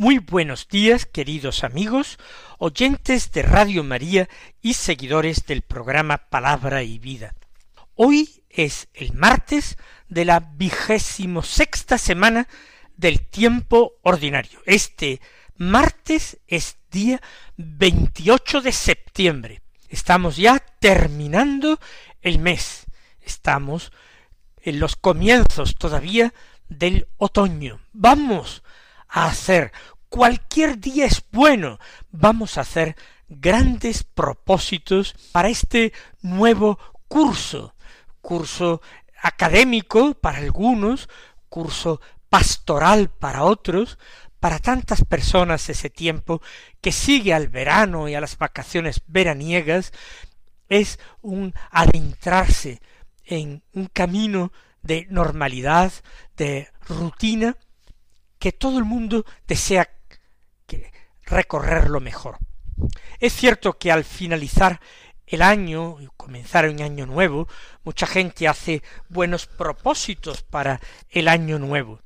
Muy buenos días, queridos amigos, oyentes de Radio María y seguidores del programa Palabra y Vida. Hoy es el martes de la vigésimo sexta semana del tiempo ordinario. Este martes es día 28 de septiembre. Estamos ya terminando el mes. Estamos en los comienzos todavía del otoño. Vamos hacer. Cualquier día es bueno. Vamos a hacer grandes propósitos para este nuevo curso, curso académico para algunos, curso pastoral para otros, para tantas personas ese tiempo que sigue al verano y a las vacaciones veraniegas. Es un adentrarse en un camino de normalidad, de rutina, que todo el mundo desea recorrerlo mejor. Es cierto que al finalizar el año y comenzar un año nuevo, mucha gente hace buenos propósitos para el año nuevo.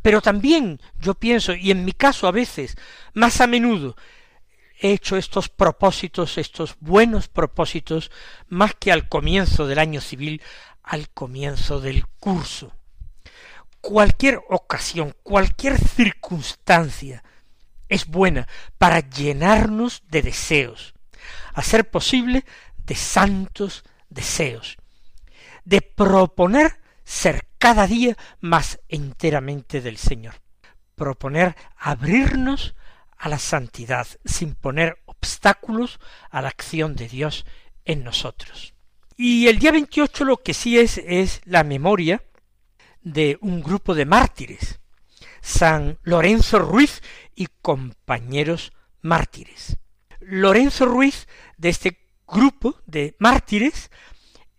Pero también yo pienso, y en mi caso a veces, más a menudo, he hecho estos propósitos, estos buenos propósitos, más que al comienzo del año civil, al comienzo del curso. Cualquier ocasión, cualquier circunstancia es buena para llenarnos de deseos, a ser posible de santos deseos, de proponer ser cada día más enteramente del Señor. Proponer abrirnos a la santidad sin poner obstáculos a la acción de Dios en nosotros. Y el día 28 lo que sí es es la memoria de un grupo de mártires, San Lorenzo Ruiz y compañeros mártires. Lorenzo Ruiz, de este grupo de mártires,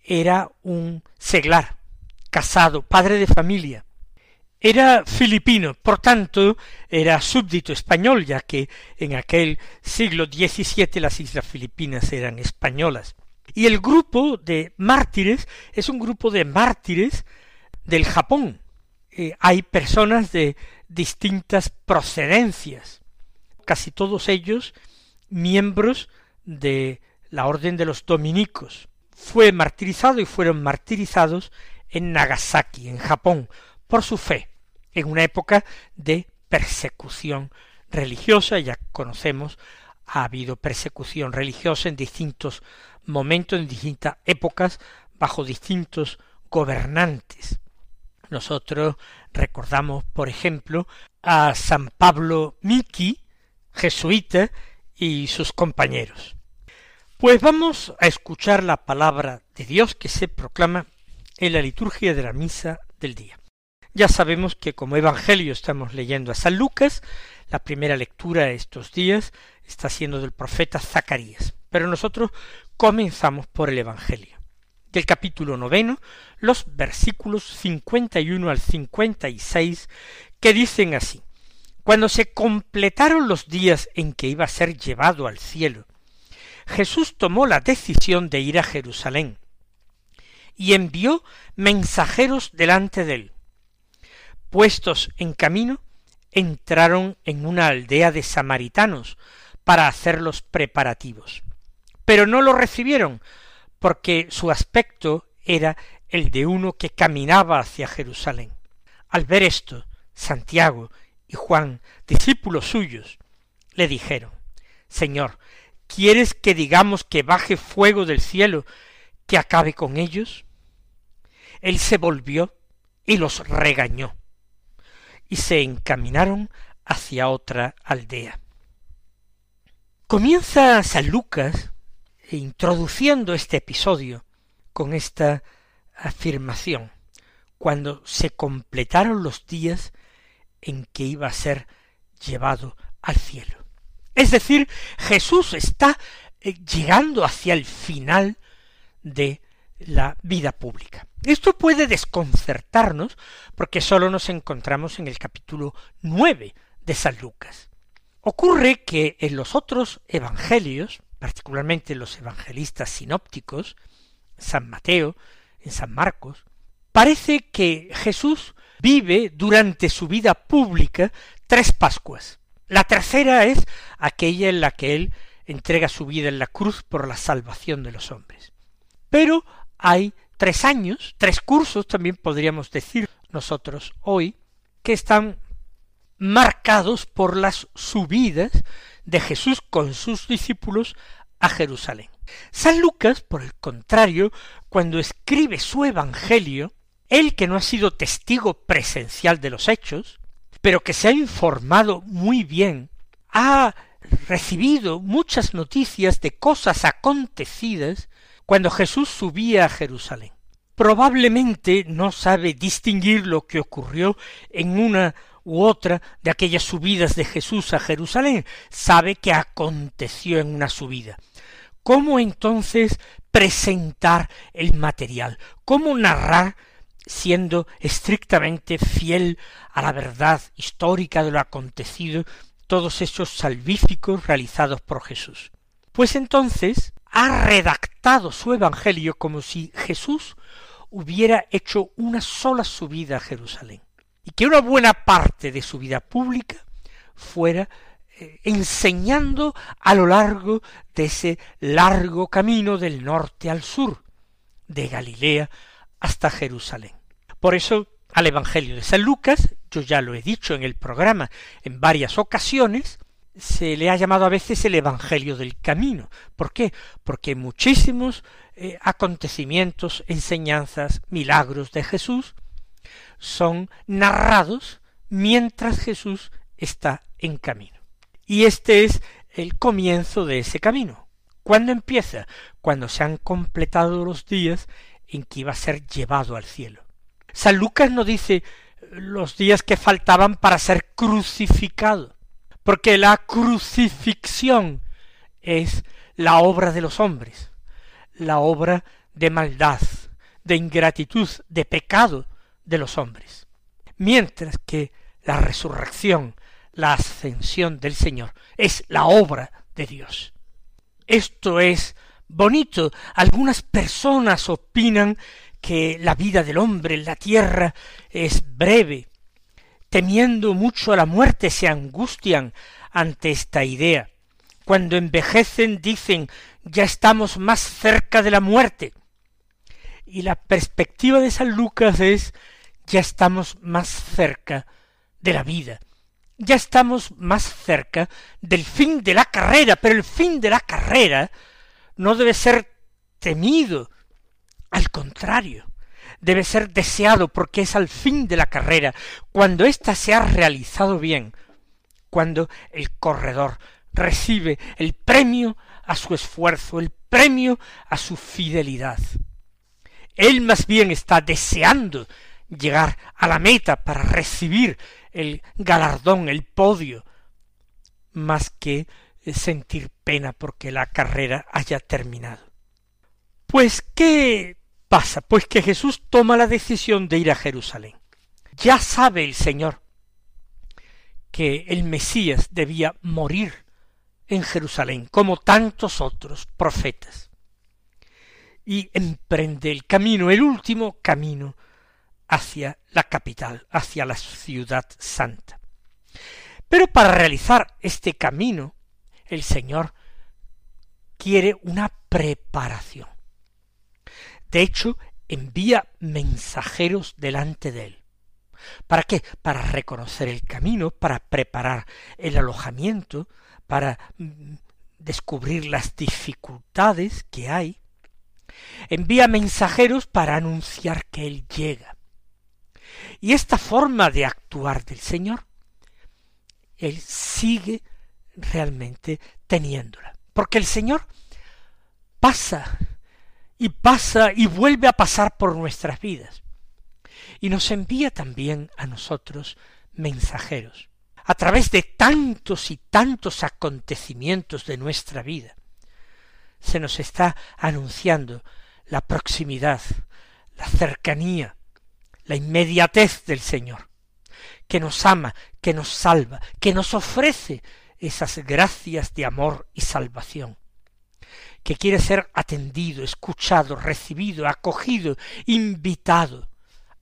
era un seglar, casado, padre de familia. Era filipino, por tanto, era súbdito español, ya que en aquel siglo XVII las islas Filipinas eran españolas. Y el grupo de mártires es un grupo de mártires del Japón. Eh, hay personas de distintas procedencias, casi todos ellos miembros de la orden de los dominicos. Fue martirizado y fueron martirizados en Nagasaki, en Japón, por su fe, en una época de persecución religiosa, ya conocemos, ha habido persecución religiosa en distintos momentos, en distintas épocas, bajo distintos gobernantes. Nosotros recordamos, por ejemplo, a San Pablo Miki, jesuita, y sus compañeros. Pues vamos a escuchar la palabra de Dios que se proclama en la liturgia de la misa del día. Ya sabemos que como Evangelio estamos leyendo a San Lucas, la primera lectura estos días está siendo del profeta Zacarías, pero nosotros comenzamos por el Evangelio. Del capítulo noveno, los versículos cincuenta y uno al cincuenta y seis, que dicen así Cuando se completaron los días en que iba a ser llevado al cielo, Jesús tomó la decisión de ir a Jerusalén, y envió mensajeros delante de él. Puestos en camino, entraron en una aldea de samaritanos para hacer los preparativos. Pero no lo recibieron, porque su aspecto era el de uno que caminaba hacia Jerusalén. Al ver esto, Santiago y Juan, discípulos suyos, le dijeron Señor, ¿quieres que digamos que baje fuego del cielo que acabe con ellos? él se volvió y los regañó, y se encaminaron hacia otra aldea. Comienza San Lucas introduciendo este episodio con esta afirmación, cuando se completaron los días en que iba a ser llevado al cielo. Es decir, Jesús está eh, llegando hacia el final de la vida pública. Esto puede desconcertarnos porque sólo nos encontramos en el capítulo nueve de San Lucas. Ocurre que en los otros evangelios, particularmente en los evangelistas sinópticos, San Mateo, en San Marcos, parece que Jesús vive durante su vida pública tres Pascuas. La tercera es aquella en la que él entrega su vida en la cruz por la salvación de los hombres. Pero hay tres años, tres cursos también podríamos decir nosotros hoy, que están marcados por las subidas de Jesús con sus discípulos a Jerusalén. San Lucas, por el contrario, cuando escribe su Evangelio, él que no ha sido testigo presencial de los hechos, pero que se ha informado muy bien, ha recibido muchas noticias de cosas acontecidas cuando Jesús subía a Jerusalén. Probablemente no sabe distinguir lo que ocurrió en una u otra de aquellas subidas de Jesús a Jerusalén, sabe que aconteció en una subida. ¿Cómo entonces presentar el material? ¿Cómo narrar siendo estrictamente fiel a la verdad histórica de lo acontecido todos esos salvíficos realizados por Jesús? Pues entonces ha redactado su Evangelio como si Jesús hubiera hecho una sola subida a Jerusalén y que una buena parte de su vida pública fuera eh, enseñando a lo largo de ese largo camino del norte al sur, de Galilea hasta Jerusalén. Por eso al Evangelio de San Lucas, yo ya lo he dicho en el programa en varias ocasiones, se le ha llamado a veces el Evangelio del Camino. ¿Por qué? Porque muchísimos eh, acontecimientos, enseñanzas, milagros de Jesús son narrados mientras Jesús está en camino. Y este es el comienzo de ese camino. ¿Cuándo empieza? Cuando se han completado los días en que iba a ser llevado al cielo. San Lucas no dice los días que faltaban para ser crucificado, porque la crucifixión es la obra de los hombres, la obra de maldad, de ingratitud, de pecado de los hombres. Mientras que la resurrección, la ascensión del Señor, es la obra de Dios. Esto es bonito. Algunas personas opinan que la vida del hombre en la tierra es breve, temiendo mucho a la muerte, se angustian ante esta idea. Cuando envejecen dicen ya estamos más cerca de la muerte. Y la perspectiva de San Lucas es ya estamos más cerca de la vida, ya estamos más cerca del fin de la carrera, pero el fin de la carrera no debe ser temido, al contrario, debe ser deseado porque es al fin de la carrera, cuando ésta se ha realizado bien, cuando el corredor recibe el premio a su esfuerzo, el premio a su fidelidad. Él más bien está deseando llegar a la meta para recibir el galardón, el podio, más que sentir pena porque la carrera haya terminado. Pues, ¿qué pasa? Pues que Jesús toma la decisión de ir a Jerusalén. Ya sabe el Señor que el Mesías debía morir en Jerusalén, como tantos otros profetas, y emprende el camino, el último camino hacia la capital, hacia la ciudad santa. Pero para realizar este camino, el Señor quiere una preparación. De hecho, envía mensajeros delante de él. ¿Para qué? Para reconocer el camino, para preparar el alojamiento, para mm, descubrir las dificultades que hay. Envía mensajeros para anunciar que Él llega. Y esta forma de actuar del Señor, Él sigue realmente teniéndola. Porque el Señor pasa y pasa y vuelve a pasar por nuestras vidas. Y nos envía también a nosotros mensajeros. a través de tantos y tantos acontecimientos de nuestra vida, se nos está anunciando la proximidad, la cercanía, la inmediatez del Señor, que nos ama, que nos salva, que nos ofrece esas gracias de amor y salvación, que quiere ser atendido, escuchado, recibido, acogido, invitado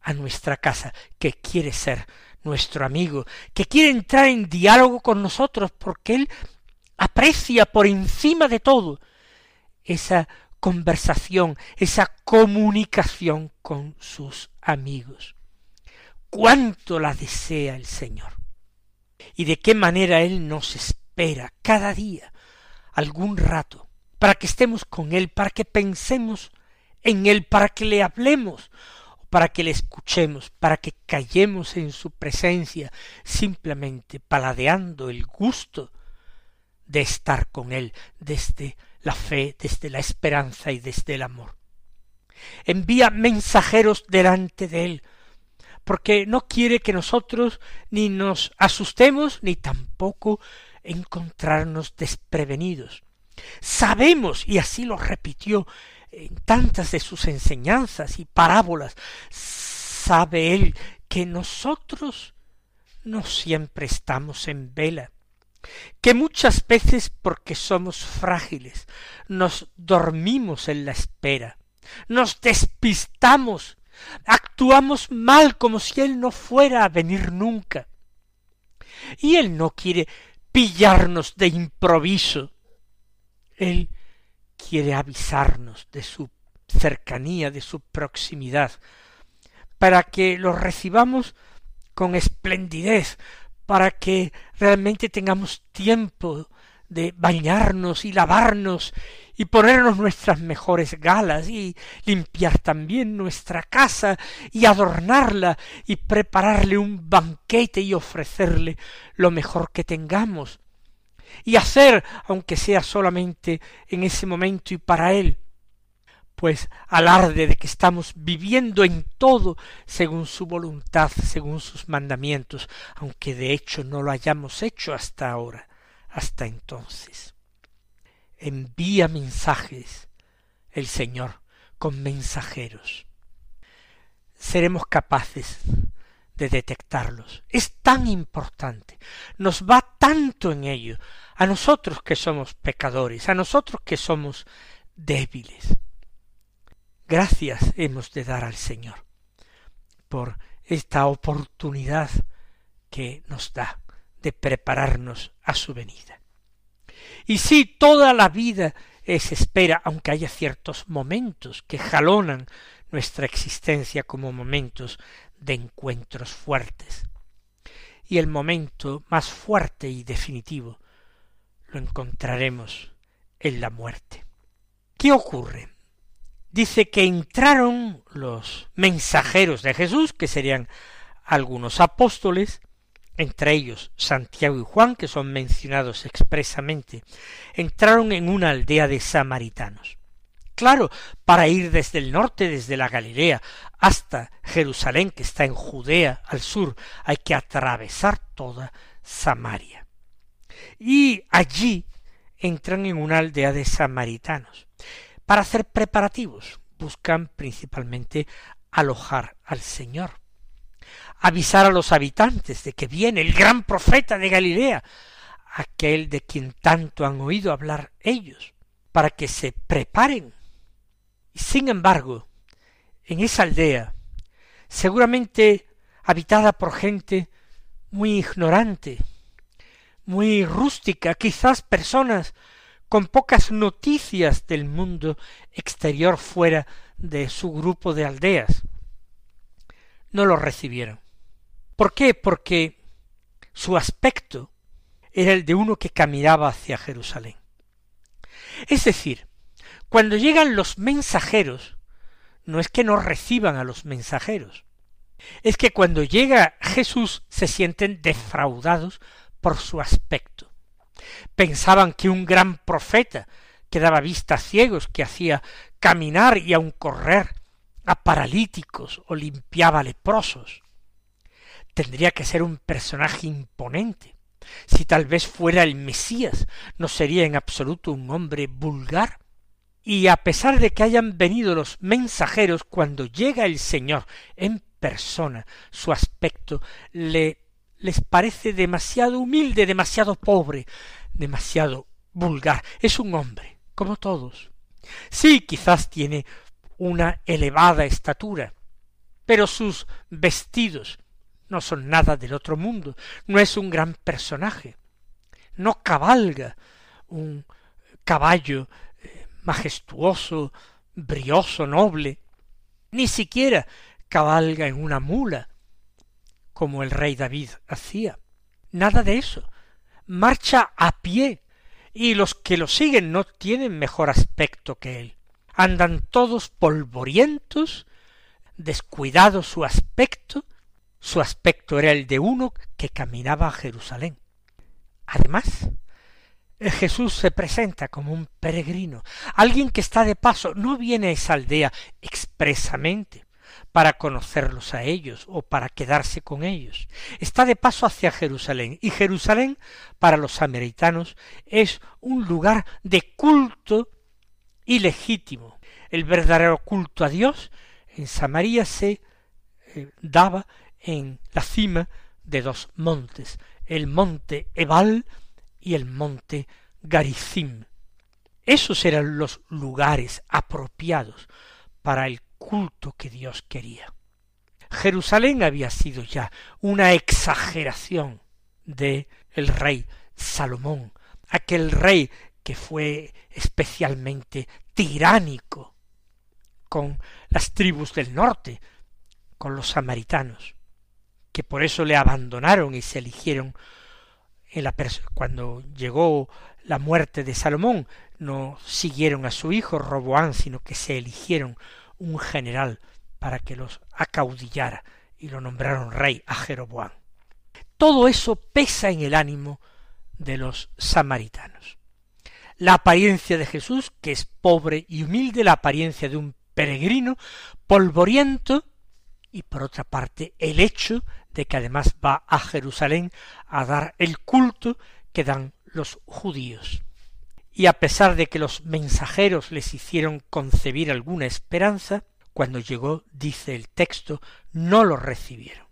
a nuestra casa, que quiere ser nuestro amigo, que quiere entrar en diálogo con nosotros porque Él aprecia por encima de todo esa conversación, esa comunicación con sus amigos. Cuánto la desea el Señor. Y de qué manera Él nos espera cada día, algún rato, para que estemos con Él, para que pensemos en Él, para que le hablemos, para que le escuchemos, para que callemos en su presencia, simplemente paladeando el gusto de estar con Él desde la fe, desde la esperanza y desde el amor. Envía mensajeros delante de Él, porque no quiere que nosotros ni nos asustemos ni tampoco encontrarnos desprevenidos. Sabemos, y así lo repitió en tantas de sus enseñanzas y parábolas, sabe Él que nosotros no siempre estamos en vela, que muchas veces porque somos frágiles nos dormimos en la espera, nos despistamos, actuamos mal como si Él no fuera a venir nunca. Y Él no quiere pillarnos de improviso. Él quiere avisarnos de su cercanía, de su proximidad, para que lo recibamos con esplendidez, para que realmente tengamos tiempo de bañarnos y lavarnos y ponernos nuestras mejores galas y limpiar también nuestra casa y adornarla y prepararle un banquete y ofrecerle lo mejor que tengamos y hacer, aunque sea solamente en ese momento y para él, pues alarde de que estamos viviendo en todo según su voluntad, según sus mandamientos, aunque de hecho no lo hayamos hecho hasta ahora, hasta entonces. Envía mensajes el Señor con mensajeros. Seremos capaces de detectarlos. Es tan importante, nos va tanto en ello, a nosotros que somos pecadores, a nosotros que somos débiles Gracias hemos de dar al Señor por esta oportunidad que nos da de prepararnos a su venida. Y si toda la vida es espera, aunque haya ciertos momentos que jalonan nuestra existencia como momentos de encuentros fuertes. Y el momento más fuerte y definitivo lo encontraremos en la muerte. ¿Qué ocurre? dice que entraron los mensajeros de Jesús, que serían algunos apóstoles, entre ellos Santiago y Juan, que son mencionados expresamente, entraron en una aldea de samaritanos. Claro, para ir desde el norte, desde la Galilea, hasta Jerusalén, que está en Judea al sur, hay que atravesar toda Samaria. Y allí entran en una aldea de samaritanos para hacer preparativos. Buscan principalmente alojar al Señor, avisar a los habitantes de que viene el gran profeta de Galilea, aquel de quien tanto han oído hablar ellos, para que se preparen. Sin embargo, en esa aldea, seguramente habitada por gente muy ignorante, muy rústica, quizás personas con pocas noticias del mundo exterior fuera de su grupo de aldeas. No lo recibieron. ¿Por qué? Porque su aspecto era el de uno que caminaba hacia Jerusalén. Es decir, cuando llegan los mensajeros, no es que no reciban a los mensajeros, es que cuando llega Jesús se sienten defraudados por su aspecto pensaban que un gran profeta que daba vista a ciegos, que hacía caminar y aun correr a paralíticos o limpiaba leprosos. tendría que ser un personaje imponente. Si tal vez fuera el Mesías, no sería en absoluto un hombre vulgar. Y a pesar de que hayan venido los mensajeros, cuando llega el Señor en persona, su aspecto le les parece demasiado humilde, demasiado pobre, demasiado vulgar. Es un hombre, como todos. Sí, quizás tiene una elevada estatura, pero sus vestidos no son nada del otro mundo, no es un gran personaje, no cabalga un caballo majestuoso, brioso, noble, ni siquiera cabalga en una mula, como el rey David hacía. Nada de eso. Marcha a pie, y los que lo siguen no tienen mejor aspecto que él. Andan todos polvorientos, descuidado su aspecto, su aspecto era el de uno que caminaba a Jerusalén. Además, Jesús se presenta como un peregrino, alguien que está de paso, no viene a esa aldea expresamente para conocerlos a ellos o para quedarse con ellos. Está de paso hacia Jerusalén y Jerusalén para los samaritanos es un lugar de culto ilegítimo. El verdadero culto a Dios en Samaria se eh, daba en la cima de dos montes, el monte Ebal y el monte Garizim. Esos eran los lugares apropiados para el culto que Dios quería. Jerusalén había sido ya una exageración de el rey Salomón, aquel rey que fue especialmente tiránico con las tribus del norte, con los samaritanos que por eso le abandonaron y se eligieron cuando llegó la muerte de Salomón, no siguieron a su hijo Roboán, sino que se eligieron un general para que los acaudillara y lo nombraron rey a Jeroboán. Todo eso pesa en el ánimo de los samaritanos. La apariencia de Jesús, que es pobre y humilde, la apariencia de un peregrino, polvoriento, y por otra parte el hecho de que además va a Jerusalén a dar el culto que dan los judíos. Y a pesar de que los mensajeros les hicieron concebir alguna esperanza, cuando llegó, dice el texto, no lo recibieron.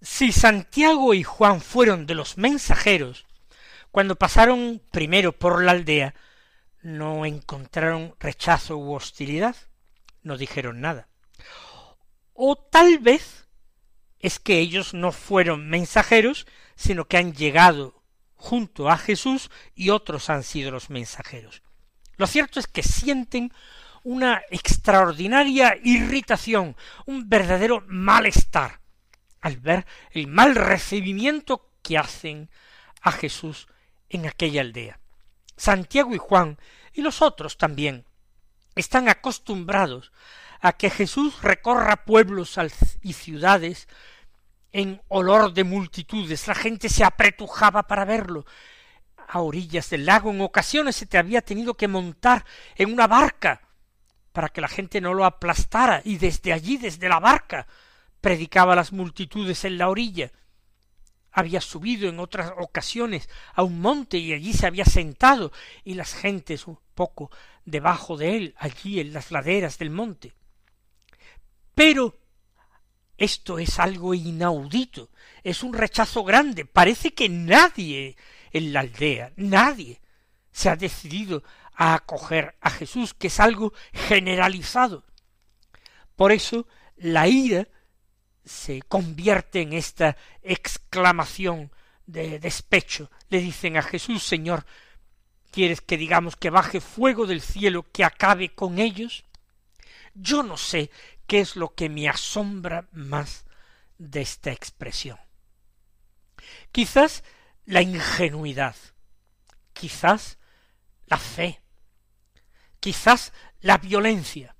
Si Santiago y Juan fueron de los mensajeros, cuando pasaron primero por la aldea, no encontraron rechazo u hostilidad, no dijeron nada. O tal vez es que ellos no fueron mensajeros, sino que han llegado junto a Jesús y otros han sido los mensajeros. Lo cierto es que sienten una extraordinaria irritación, un verdadero malestar, al ver el mal recibimiento que hacen a Jesús en aquella aldea. Santiago y Juan y los otros también están acostumbrados a que Jesús recorra pueblos y ciudades en olor de multitudes. La gente se apretujaba para verlo. A orillas del lago en ocasiones se te había tenido que montar en una barca para que la gente no lo aplastara y desde allí, desde la barca, predicaba a las multitudes en la orilla. Había subido en otras ocasiones a un monte y allí se había sentado y las gentes un poco debajo de él, allí en las laderas del monte. Pero esto es algo inaudito, es un rechazo grande. Parece que nadie en la aldea, nadie se ha decidido a acoger a Jesús, que es algo generalizado. Por eso la ira se convierte en esta exclamación de despecho. Le dicen a Jesús, Señor, ¿quieres que digamos que baje fuego del cielo que acabe con ellos? Yo no sé qué es lo que me asombra más de esta expresión. Quizás la ingenuidad, quizás la fe, quizás la violencia,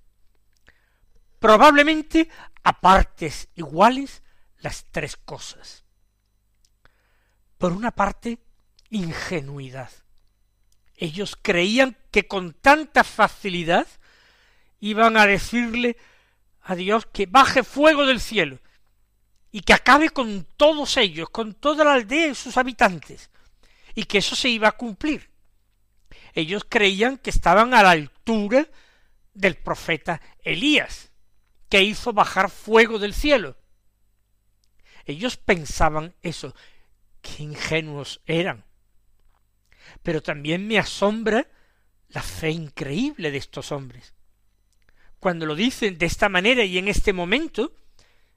probablemente a partes iguales las tres cosas. Por una parte, ingenuidad. Ellos creían que con tanta facilidad iban a decirle a Dios que baje fuego del cielo. y que acabe con todos ellos, con toda la aldea y sus habitantes, y que eso se iba a cumplir. Ellos creían que estaban a la altura del profeta Elías, que hizo bajar fuego del cielo. Ellos pensaban eso. Qué ingenuos eran. Pero también me asombra la fe increíble de estos hombres. Cuando lo dicen de esta manera y en este momento,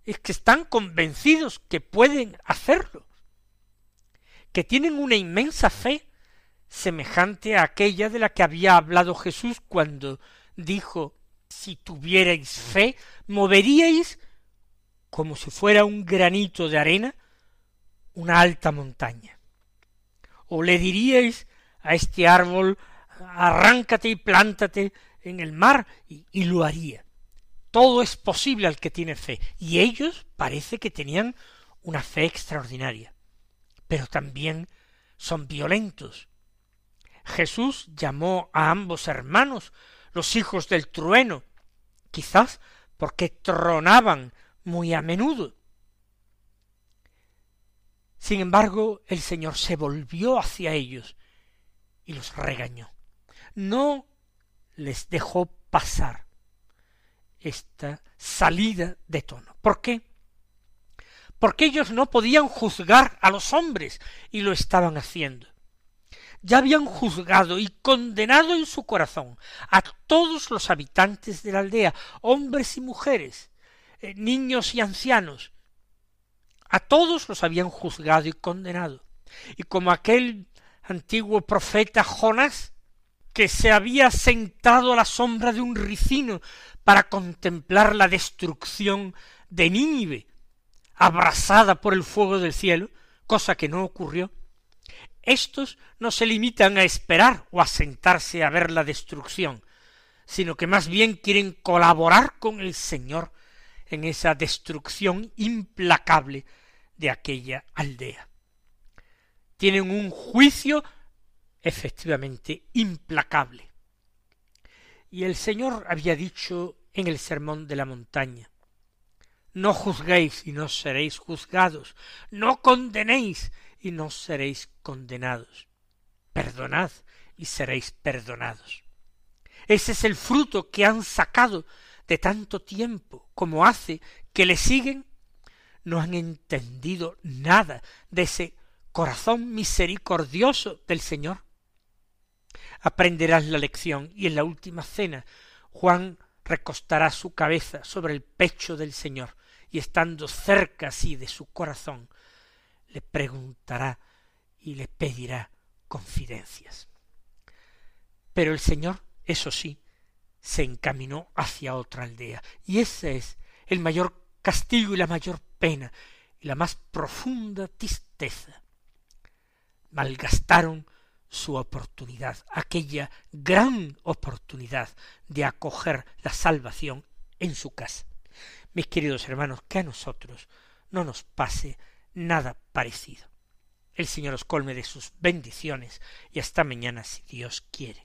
es que están convencidos que pueden hacerlo, que tienen una inmensa fe semejante a aquella de la que había hablado Jesús cuando dijo si tuvierais fe, moveríais como si fuera un granito de arena una alta montaña. O le diríais a este árbol arráncate y plántate en el mar y, lo haría. Todo es posible al que tiene fe. Y ellos parece que tenían una fe extraordinaria. Pero también son violentos. Jesús llamó a ambos hermanos los hijos del trueno, quizás porque tronaban muy a menudo. Sin embargo, el Señor se volvió hacia ellos y los regañó. No les dejó pasar esta salida de tono. ¿Por qué? Porque ellos no podían juzgar a los hombres y lo estaban haciendo ya habían juzgado y condenado en su corazón a todos los habitantes de la aldea, hombres y mujeres, eh, niños y ancianos, a todos los habían juzgado y condenado. Y como aquel antiguo profeta Jonás, que se había sentado a la sombra de un ricino para contemplar la destrucción de Nínive, abrasada por el fuego del cielo, cosa que no ocurrió, estos no se limitan a esperar o a sentarse a ver la destrucción, sino que más bien quieren colaborar con el Señor en esa destrucción implacable de aquella aldea. Tienen un juicio efectivamente implacable. Y el Señor había dicho en el sermón de la montaña, no juzguéis y no seréis juzgados, no condenéis y no seréis condenados. Perdonad y seréis perdonados. Ese es el fruto que han sacado de tanto tiempo como hace que le siguen. No han entendido nada de ese corazón misericordioso del Señor. Aprenderás la lección y en la última cena Juan recostará su cabeza sobre el pecho del Señor y estando cerca así de su corazón le preguntará y le pedirá confidencias. Pero el Señor, eso sí, se encaminó hacia otra aldea, y ese es el mayor castigo y la mayor pena y la más profunda tristeza. Malgastaron su oportunidad, aquella gran oportunidad de acoger la salvación en su casa. Mis queridos hermanos, que a nosotros no nos pase nada parecido. El Señor os colme de sus bendiciones y hasta mañana si Dios quiere.